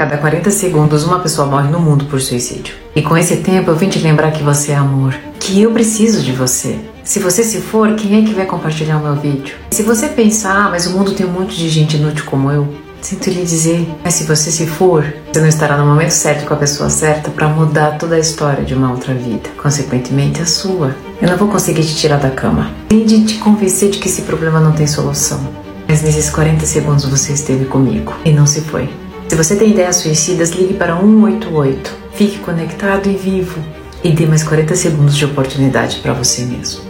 cada 40 segundos uma pessoa morre no mundo por suicídio. E com esse tempo eu vim te lembrar que você é amor, que eu preciso de você. Se você se for, quem é que vai compartilhar o meu vídeo? Se você pensar, ah, mas o mundo tem um monte de gente inútil como eu, Sinto lhe dizer, mas se você se for, você não estará no momento certo com a pessoa certa para mudar toda a história de uma outra vida, consequentemente a sua. Eu não vou conseguir te tirar da cama, nem de te convencer de que esse problema não tem solução. Mas nesses 40 segundos você esteve comigo e não se foi. Se você tem ideias suicidas, ligue para 188. Fique conectado e vivo e dê mais 40 segundos de oportunidade para você mesmo.